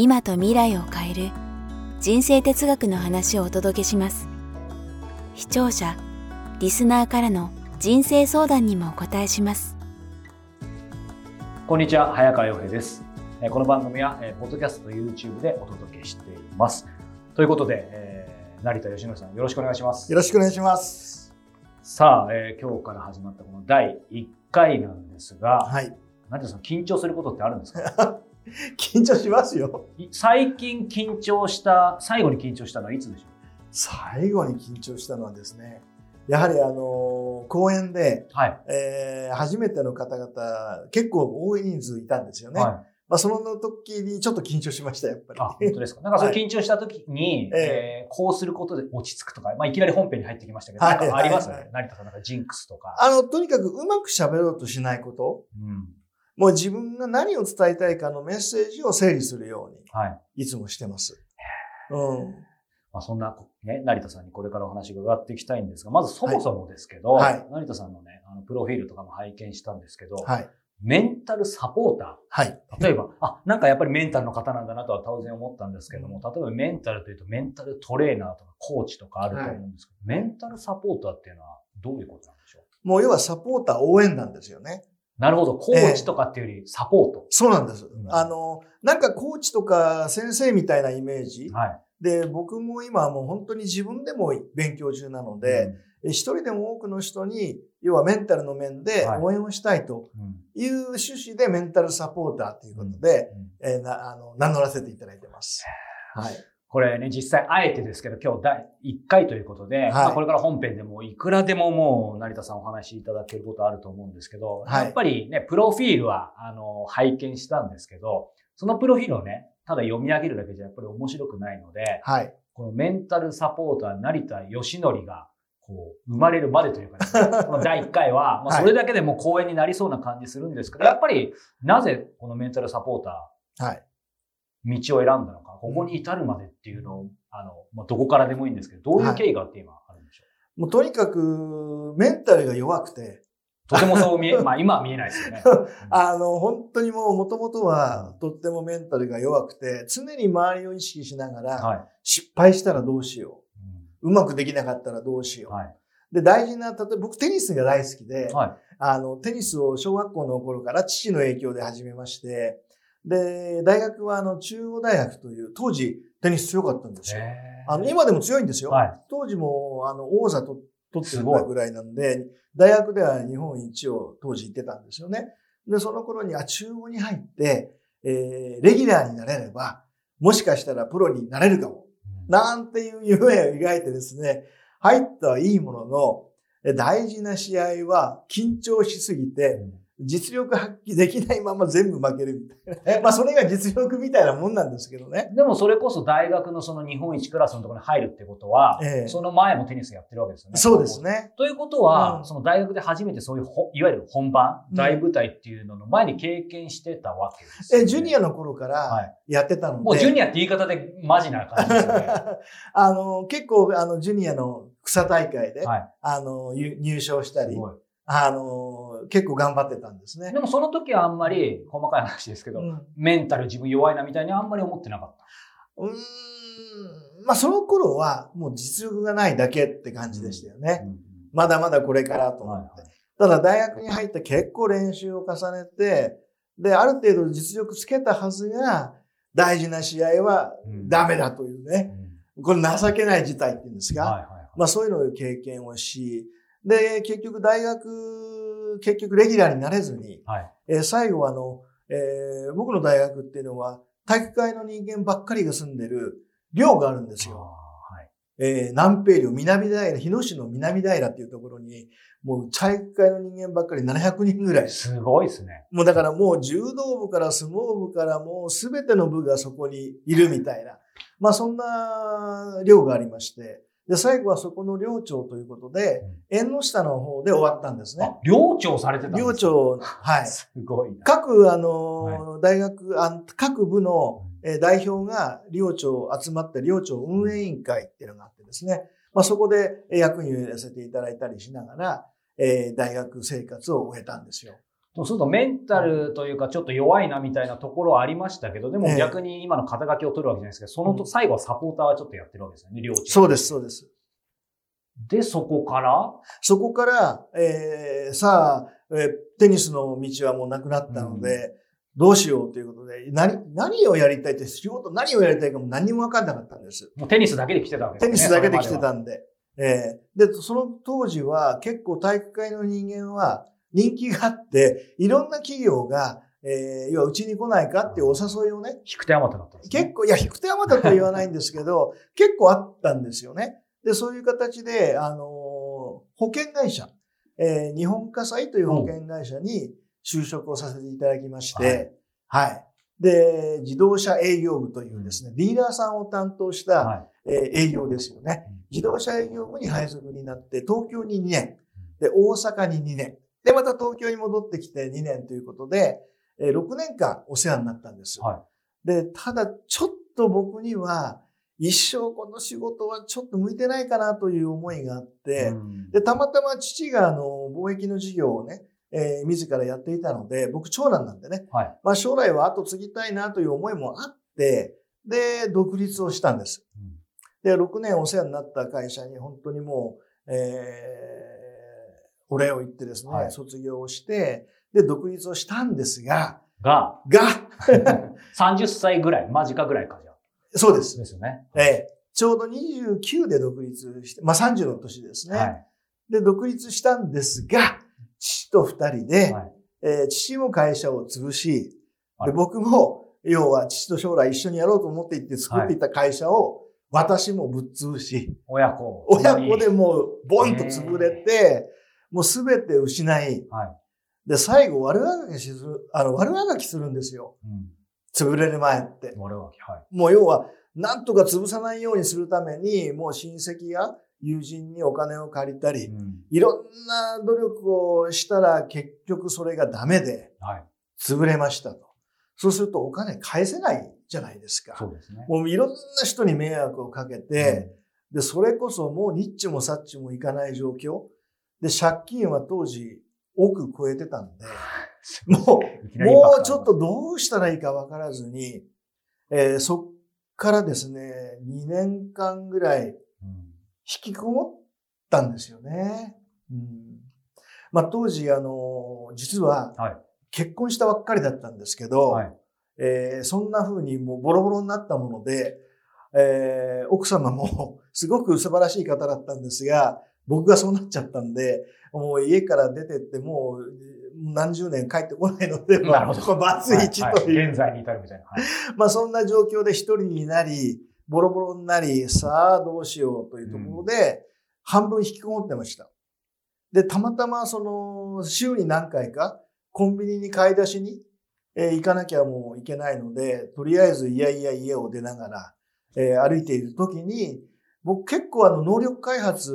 今と未来を変える人生哲学の話をお届けします。視聴者リスナーからの人生相談にもお答えします。こんにちは早川洋平です。この番組はポッドキャストと YouTube でお届けしています。ということで、えー、成田義則さんよろしくお願いします。よろしくお願いします。さあ、えー、今日から始まったこの第1回なんですが、はい、成田さん緊張することってあるんですか？緊張しますよ。最近緊張した、最後に緊張したのはいつでしょう？最後に緊張したのはですね、やはりあの、公演で、はい、えー、初めての方々、結構多い人数いたんですよね。はいまあ、その時にちょっと緊張しました、やっぱり。あ、本当ですか？なんかその緊張した時に、はい、えー、こうすることで落ち着くとか、まあ、いきなり本編に入ってきましたけど、はい、ありますよね、はい、成田さん、なんかジンクスとか。あの、とにかくうまく喋ろうとしないこと。うん。もう自分が何を伝えたいかのメッセージを整理するように、はい、いつもしてます。うん。まあ、そんな、ね、成田さんにこれからお話伺っていきたいんですが、まずそもそもですけど、はい、成田さんのね、あの、プロフィールとかも拝見したんですけど、はい、メンタルサポーター。はい。例えば、あ、なんかやっぱりメンタルの方なんだなとは当然思ったんですけども、例えばメンタルというとメンタルトレーナーとかコーチとかあると思うんですけど、はい、メンタルサポーターっていうのはどういうことなんでしょう？もう要はサポーター応援なんですよね。なるほど。コーチとかっていうよりサポート。えー、そうなんです。うん、あの、なんかコーチとか先生みたいなイメージ。はい。で、僕も今もう本当に自分でも勉強中なので、うん、一人でも多くの人に、要はメンタルの面で応援をしたいという趣旨でメンタルサポーターということで、うん、えー、なあの名乗らせていただいてます。はい。これね、実際あえてですけど、今日第1回ということで、はい、まあ、これから本編でもいくらでももう成田さんお話しいただけることあると思うんですけど、はい、やっぱりね、プロフィールは、あの、拝見したんですけど、そのプロフィールをね、ただ読み上げるだけじゃやっぱり面白くないので、はい、このメンタルサポーター成田義則が、こう、生まれるまでというか、ね、この第1回は、まあ、それだけでも講演になりそうな感じするんですけど、やっぱり、なぜこのメンタルサポーター、はい。道を選んだのか、ここに至るまでっていうのを、あの、まあ、どこからでもいいんですけど、どういう経緯があって今あるんでしょう、はい、もうとにかく、メンタルが弱くて、とてもそう見え、まあ今は見えないですよね。あの、本当にもう元々はとってもメンタルが弱くて、常に周りを意識しながら、はい、失敗したらどうしよう、うん、うまくできなかったらどうしよう。はい、で、大事な、例えば僕テニスが大好きで、はい、あの、テニスを小学校の頃から父の影響で始めまして、で、大学はあの中央大学という、当時テニス強かったんですよ。あの、今でも強いんですよ。はい、当時もあの王座と取ってるぐらいなんで、大学では日本一を当時行ってたんですよね。で、その頃に、あ、中央に入って、えー、レギュラーになれれば、もしかしたらプロになれるかも。なんていう夢を描いてですね、入ったはいいものの、大事な試合は緊張しすぎて、実力発揮できないまま全部負けるみたいな。まあそれが実力みたいなもんなんですけどね。でもそれこそ大学のその日本一クラスのところに入るってことは、ええ、その前もテニスやってるわけですよね。そうですね。ということは、うん、その大学で初めてそういういわゆる本番、大舞台っていうのの前に経験してたわけです、ね、え、ジュニアの頃からやってたので、はい、もうジュニアって言い方でマジな感じですよね。あの、結構あの、ジュニアの草大会で、はい、あの、入賞したり、あの、結構頑張ってたんですね。でもその時はあんまり、細かい話ですけど、うん、メンタル自分弱いなみたいにあんまり思ってなかった。うん。まあその頃はもう実力がないだけって感じでしたよね。うん、まだまだこれからと思って。はいはい、ただ大学に入って結構練習を重ねて、で、ある程度実力つけたはずが、大事な試合はダメだというね。うん、これ情けない事態っていうんですか。はいはいはい、まあそういうのを経験をし、で、結局大学、結局レギュラーになれずに、はい、えー、最後はあの、えー、僕の大学っていうのは、体育会の人間ばっかりが住んでる寮があるんですよ。はい、えー、南平領南平、日野市の南平っていうところに、もう体育会の人間ばっかり700人ぐらい。すごいですね。もうだからもう柔道部から相撲部からもうすべての部がそこにいるみたいな。まあそんな量がありまして。で、最後はそこの寮長ということで、縁の下の方で終わったんですね。寮長されてたんですか？寮長、はい。すごい各、あの、はい、大学あ、各部の代表が寮長集まって寮長運営委員会っていうのがあってですね、まあ、そこで役員をやらせていただいたりしながら、えー、大学生活を終えたんですよ。そうするとメンタルというかちょっと弱いなみたいなところはありましたけど、でも逆に今の肩書きを取るわけじゃないですけど、そのと最後はサポーターはちょっとやってるわけですよね、両チーム。そうです、そうです。で、そこから？そこから、えー、さあ、えー、テニスの道はもうなくなったので、うん、どうしようということで、何、何をやりたいって仕事何をやりたいかも何にも分かんなかったんです。もうテニスだけで来てたわけですね。テニスだけで来てたんで。えー、で、その当時は結構体育会の人間は、人気があって、いろんな企業が、えー、要はうちに来ないかっていうお誘いをね。引く手あまただったんです、ね、結構、いや、引く手あまたとは言わないんですけど、結構あったんですよね。で、そういう形で、あのー、保険会社、えー、日本火災という保険会社に就職をさせていただきまして、はい、はい。で、自動車営業部というですね、ディーラーさんを担当した、はい、えー、営業ですよね。自動車営業部に配属になって、東京に2年、で、大阪に2年、で、また東京に戻ってきて2年ということで、え6年間お世話になったんです。はい、で、ただちょっと僕には、一生この仕事はちょっと向いてないかなという思いがあって、うん、で、たまたま父があの、貿易の事業をね、えー、自らやっていたので、僕長男なんでね、はい、まあ将来は後継ぎたいなという思いもあって、で、独立をしたんです。うん、で、6年お世話になった会社に本当にもう、えーお礼を言ってですね、はい、卒業をして、で、独立をしたんですが、が、が、30歳ぐらい、間近ぐらいか、じゃそうです。ですよね。ええちょうど29で独立して、まあ30の年ですね。はい、で、独立したんですが、父と二人で、はい、えー、父も会社を潰し、で僕も、要は父と将来一緒にやろうと思っていって作っていた会社を、私もぶっ潰し、親子。親子でもう、ボンと潰れて、もうすべて失い、はい、で、最後悪あがきする、あの、悪あがきするんですよ。うん、潰れる前って。悪あがき、はい。もう要は、なんとか潰さないようにするために、もう親戚や友人にお金を借りたり、うん、いろんな努力をしたら結局それがダメで、潰れましたと。そうするとお金返せないじゃないですか。そうですね。もういろんな人に迷惑をかけて、うん、で、それこそもうニッチもサッチもいかない状況。で、借金は当時億超えてたんで、もう、もうちょっとどうしたらいいかわからずに、えー、そっからですね、2年間ぐらい引きこもったんですよね。うん、まあ当時、あの、実は結婚したばっかりだったんですけど、はい、えー、そんな風にもうボロボロになったもので、えー、奥様も すごく素晴らしい方だったんですが、僕がそうなっちゃったんで、もう家から出てってもう何十年帰ってこないので、なるほど。バツイチという、はい、現在に至るみたいな。はい、まあそんな状況で一人になり、ボロボロになり、さあどうしようというところで、半分引きこもってました。で、たまたまその週に何回かコンビニに買い出しに、えー、行かなきゃもういけないので、とりあえずいやいや家を出ながら、えー、歩いている時に、僕結構あの能力開発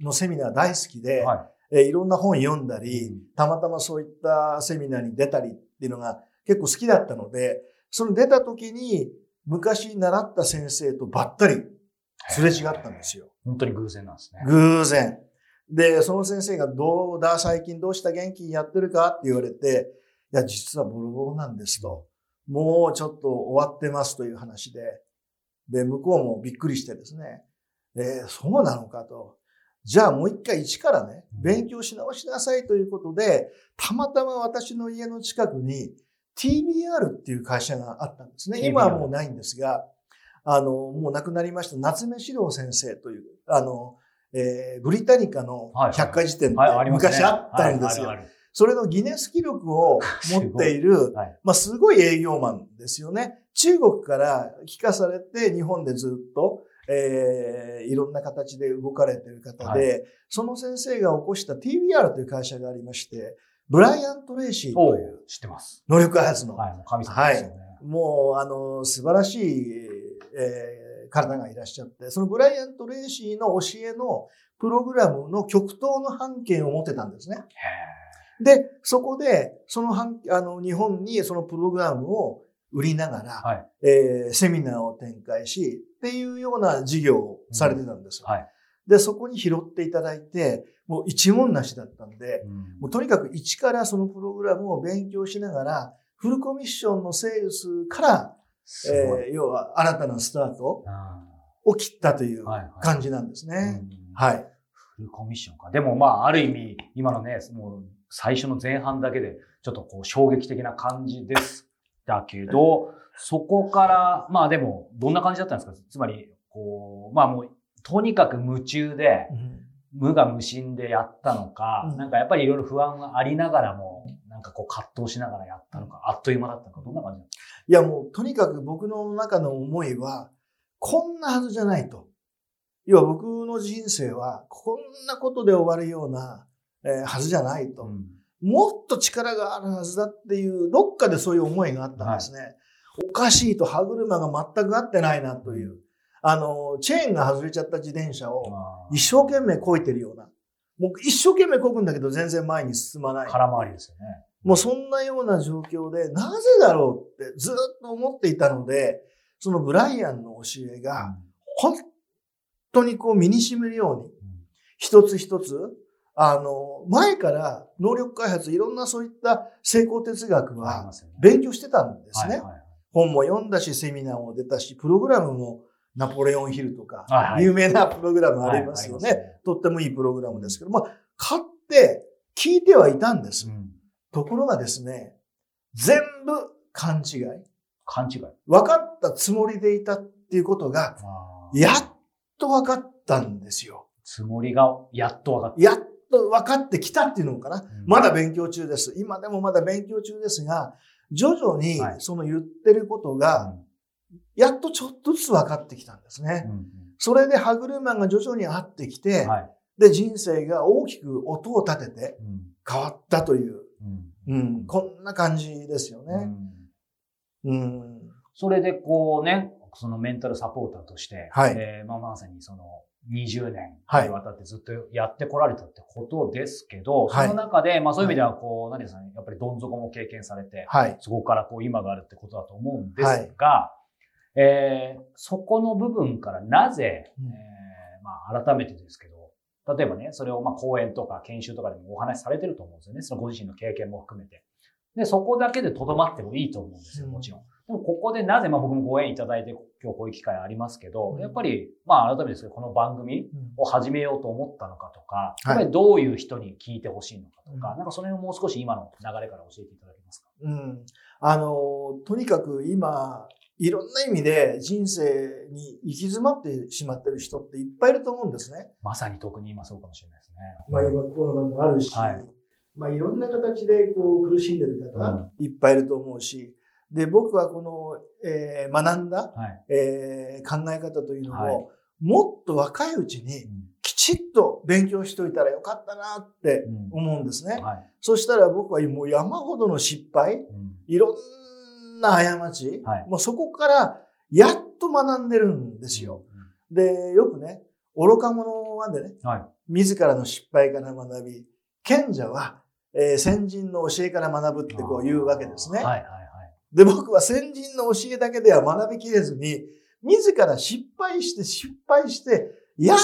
のセミナー大好きで、はい、えいろんな本読んだり、うん、たまたまそういったセミナーに出たりっていうのが結構好きだったので、その出た時に昔習った先生とばったりすれ違ったんですよ。本当に偶然なんですね。偶然。で、その先生がどうだ、最近どうした？元気？にやってるか？って言われて、いや、実はボロボロなんですと。もうちょっと終わってますという話で。で、向こうもびっくりしてですね。えー、そうなのかと。じゃあもう一回一からね、勉強し直しなさいということで、たまたま私の家の近くに TBR っていう会社があったんですね。今はもうないんですが、あの、もう亡くなりました夏目史郎先生という、あの、えー、ブリタニカの百科事典って昔あったんですよ。それのギネス記録を持っている、はい、まあすごい営業マンですよね。中国から帰化されて日本でずっとえー、いろんな形で動かれている方で、はい、その先生が起こした TBR という会社がありまして、ブライアント・レイシーという。知ってます。能力開発の。はい、神様ですよね。はい、もう、あの、素晴らしい、えー、体がいらっしゃって、そのブライアント・レイシーの教えのプログラムの極東の半径を持ってたんですね。で、そこで、その半、あの、日本にそのプログラムを売りながら、はい、えー、セミナーを展開し、っていうような事業をされてたんですよ。うんはい、で、そこに拾っていただいて、もう一文なしだったんで、うん、もうとにかく一からそのプログラムを勉強しながら、フルコミッションのセールスから、えー、要は新たなスタートを切ったという感じなんですね。はい。フルコミッションか。でもまあ、ある意味、今のね、もう最初の前半だけで、ちょっとこう衝撃的な感じですだけど、そこから、まあでも、どんな感じだったんですか？つまり、こう、まあもう、とにかく夢中で、無我無心でやったのか、うん、なんかやっぱりいろいろ不安がありながらも、なんかこう葛藤しながらやったのか、あっという間だったのか、どんな感じなんですか？いやもう、とにかく僕の中の思いは、こんなはずじゃないと。要は僕の人生は、こんなことで終わるような、えー、はずじゃないと。うんもっと力があるはずだっていう、どっかでそういう思いがあったんですね。はい、おかしいと歯車が全く合ってないなという。あの、チェーンが外れちゃった自転車を一生懸命こいてるような。もう一生懸命こぐんだけど全然前に進まない。空回りですよね。もうそんなような状況で、なぜだろうってずっと思っていたので、そのブライアンの教えが、本当にこう身に染めるように、一つ一つあの、前から能力開発、いろんなそういった成功哲学は勉強してたんですね。本も読んだし、セミナーも出たし、プログラムもナポレオンヒルとか、有名なプログラムありますよね。とってもいいプログラムですけど、まあ、買って聞いてはいたんです。うん、ところがですね、全部勘違い。勘違い。分かったつもりでいたっていうことが、やっと分かったんですよ。つもりがやっと分かった。やっと分かってきたっていうのかな。まだ勉強中です。今でもまだ勉強中ですが、徐々にその言ってることが、やっとちょっとずつ分かってきたんですね。それで歯車が徐々に合ってきて、で、人生が大きく音を立てて変わったという、うん、こんな感じですよね。うん、それでこうね、そのメンタルサポーターとして、はい、えー、まあ、まさにその20年にわたってずっとやってこられたってことですけど、はい、その中で、まあそういう意味では、こう、何ですかね、やっぱりどん底も経験されて、はい、そこからこう今があるってことだと思うんですが、はい、えー、そこの部分からなぜ、うん、えー、まあ改めてですけど、例えばね、それをまあ講演とか研修とかでもお話しされてると思うんですよね。そのご自身の経験も含めて。で、そこだけで留まってもいいと思うんですよ、もちろん。でもここでなぜ、まあ僕もご縁いただいて今日こういう機会ありますけど、やっぱり、まあ改めてですけど、この番組を始めようと思ったのかとか、やっぱりどういう人に聞いてほしいのかとか、なんかその辺をもう少し今の流れから教えていただけますか？うん。あの、とにかく今、いろんな意味で人生に行き詰まってしまってる人っていっぱいいると思うんですね。まさに特に今そうかもしれないですね。まあ今コロナもあるし、はい、まあいろんな形でこう苦しんでる方いっぱいいると思うし、で、僕はこの、えー、学んだ、はい、えー、考え方というのを、はい、もっと若いうちにきちっと勉強しといたらよかったなって思うんですね。うんはい、そしたら僕はもう山ほどの失敗、うん、いろんな過ち、もうそこからやっと学んでるんですよ。うん、で、よくね、愚か者までね、自らの失敗から学び、賢者は、えー、先人の教えから学ぶってこう言うわけですね。はいはいで、僕は先人の教えだけでは学びきれずに、自ら失敗して失敗して、やっ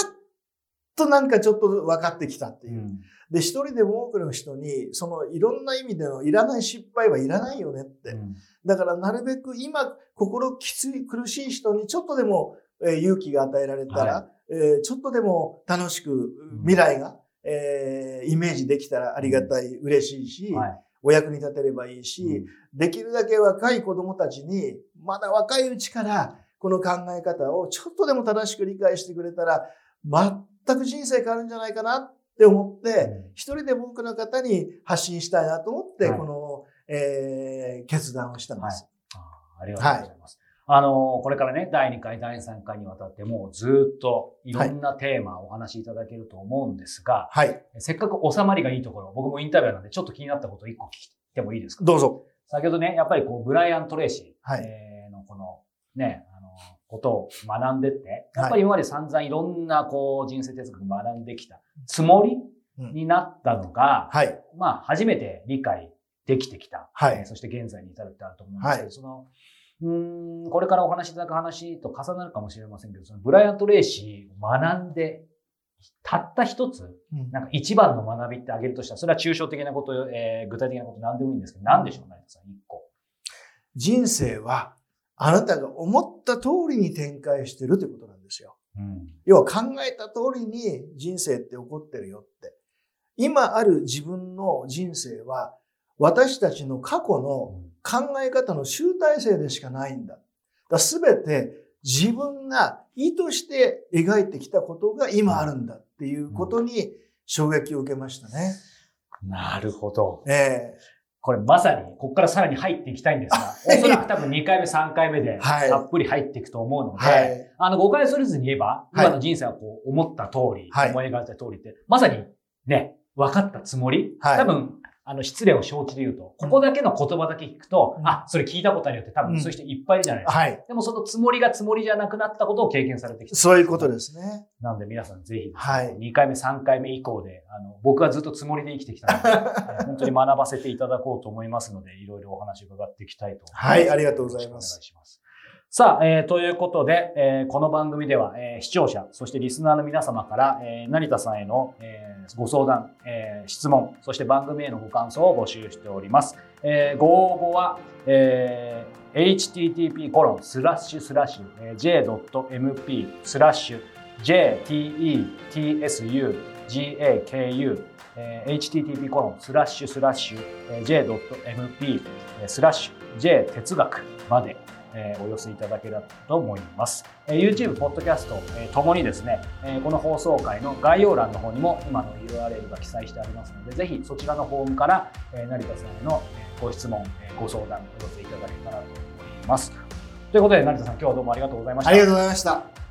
となんかちょっと分かってきたっていう。うん、で、一人でも多くの人に、そのいろんな意味でのいらない失敗はいらないよねって。うん、だからなるべく今、心きつい、苦しい人にちょっとでも、えー、勇気が与えられたら、はい、えー、ちょっとでも楽しく未来が、えー、イメージできたらありがたい、嬉しいし、はいお役に立てればいいし、うん、できるだけ若い子供たちに、まだ若いうちから、この考え方をちょっとでも正しく理解してくれたら、全く人生変わるんじゃないかなって思って、一、うん、人でも多くの方に発信したいなと思って、はい、この、えー、決断をしたんです。はい、あありがとうございます。はいあの、これからね、第2回、第3回にわたってもうずっといろんなテーマをお話しいただけると思うんですが、はい。せっかく収まりがいいところ、僕もインタビューなんでちょっと気になったことを1個聞いてもいいですか？どうぞ。先ほどね、やっぱりこう、ブライアン・トレイシー、はい、えー、のこのね、あの、ことを学んでって、やっぱり今まで散々いろんなこう、人生哲学学んできたつもりになったのが、はい。まあ、初めて理解できてきた。はい。そして現在に至るってあると思うんですけど、はい、その、うんこれからお話しいただく話と重なるかもしれませんけど、そのブライアント・レイシーを学んで、たった一つ、なんか一番の学びってあげるとしたら、それは抽象的なこと、えー、具体的なこと何でもいいんですけど、何でしょう、成田さん、一個。人生は、あなたが思った通りに展開してるということなんですよ。うん、要は考えた通りに人生って起こってるよって。今ある自分の人生は、私たちの過去の考え方の集大成でしかないんだ。すべて自分が意図して描いてきたことが今あるんだっていうことに衝撃を受けましたね。なるほど。ええ。ー、これまさに、ここからさらに入っていきたいんですが、おそらく多分2回目、3回目で、たっぷり入っていくと思うので、はい、あの、誤解するずに言えば、今の人生はこう、思った通り、はい、思い描いた通りって、まさにね、分かったつもり、はい、多分、あの、失礼を承知で言うと、ここだけの言葉だけ聞くと、うん、あ、それ聞いたことあるよって多分そういう人いっぱいいるじゃないですか。うん、はい。でもそのつもりがつもりじゃなくなったことを経験されてきた。そういうことですね。なので皆さんぜひ、はい。2回目、3回目以降で、あの、僕はずっとつもりで生きてきたので、本当に学ばせていただこうと思いますので、いろいろお話伺っていきたいと思います。はい、ありがとうございます。お願いします。さあ、えー、ということで、えー、この番組では、えー、視聴者、そしてリスナーの皆様から、えー、成田さんへの、えー、ご相談、えー、質問、そして番組へのご感想を募集しております。えー、ご応募は、えー、http コロンスラッシュスラッシュ j.mp スラッシュ jtetsugaku えー、http コロンスラッシュスラッシュ j.mp スラッシュ j 哲学までえ、お寄せいただければと思います。え、YouTube、Podcast、ともにですね、え、この放送回の概要欄の方にも今の URL が記載してありますので、ぜひそちらのフォームから、え、成田さんへのご質問、え、ご相談お寄せいただけたらと思います。ということで、成田さん、今日はどうもありがとうございました。ありがとうございました。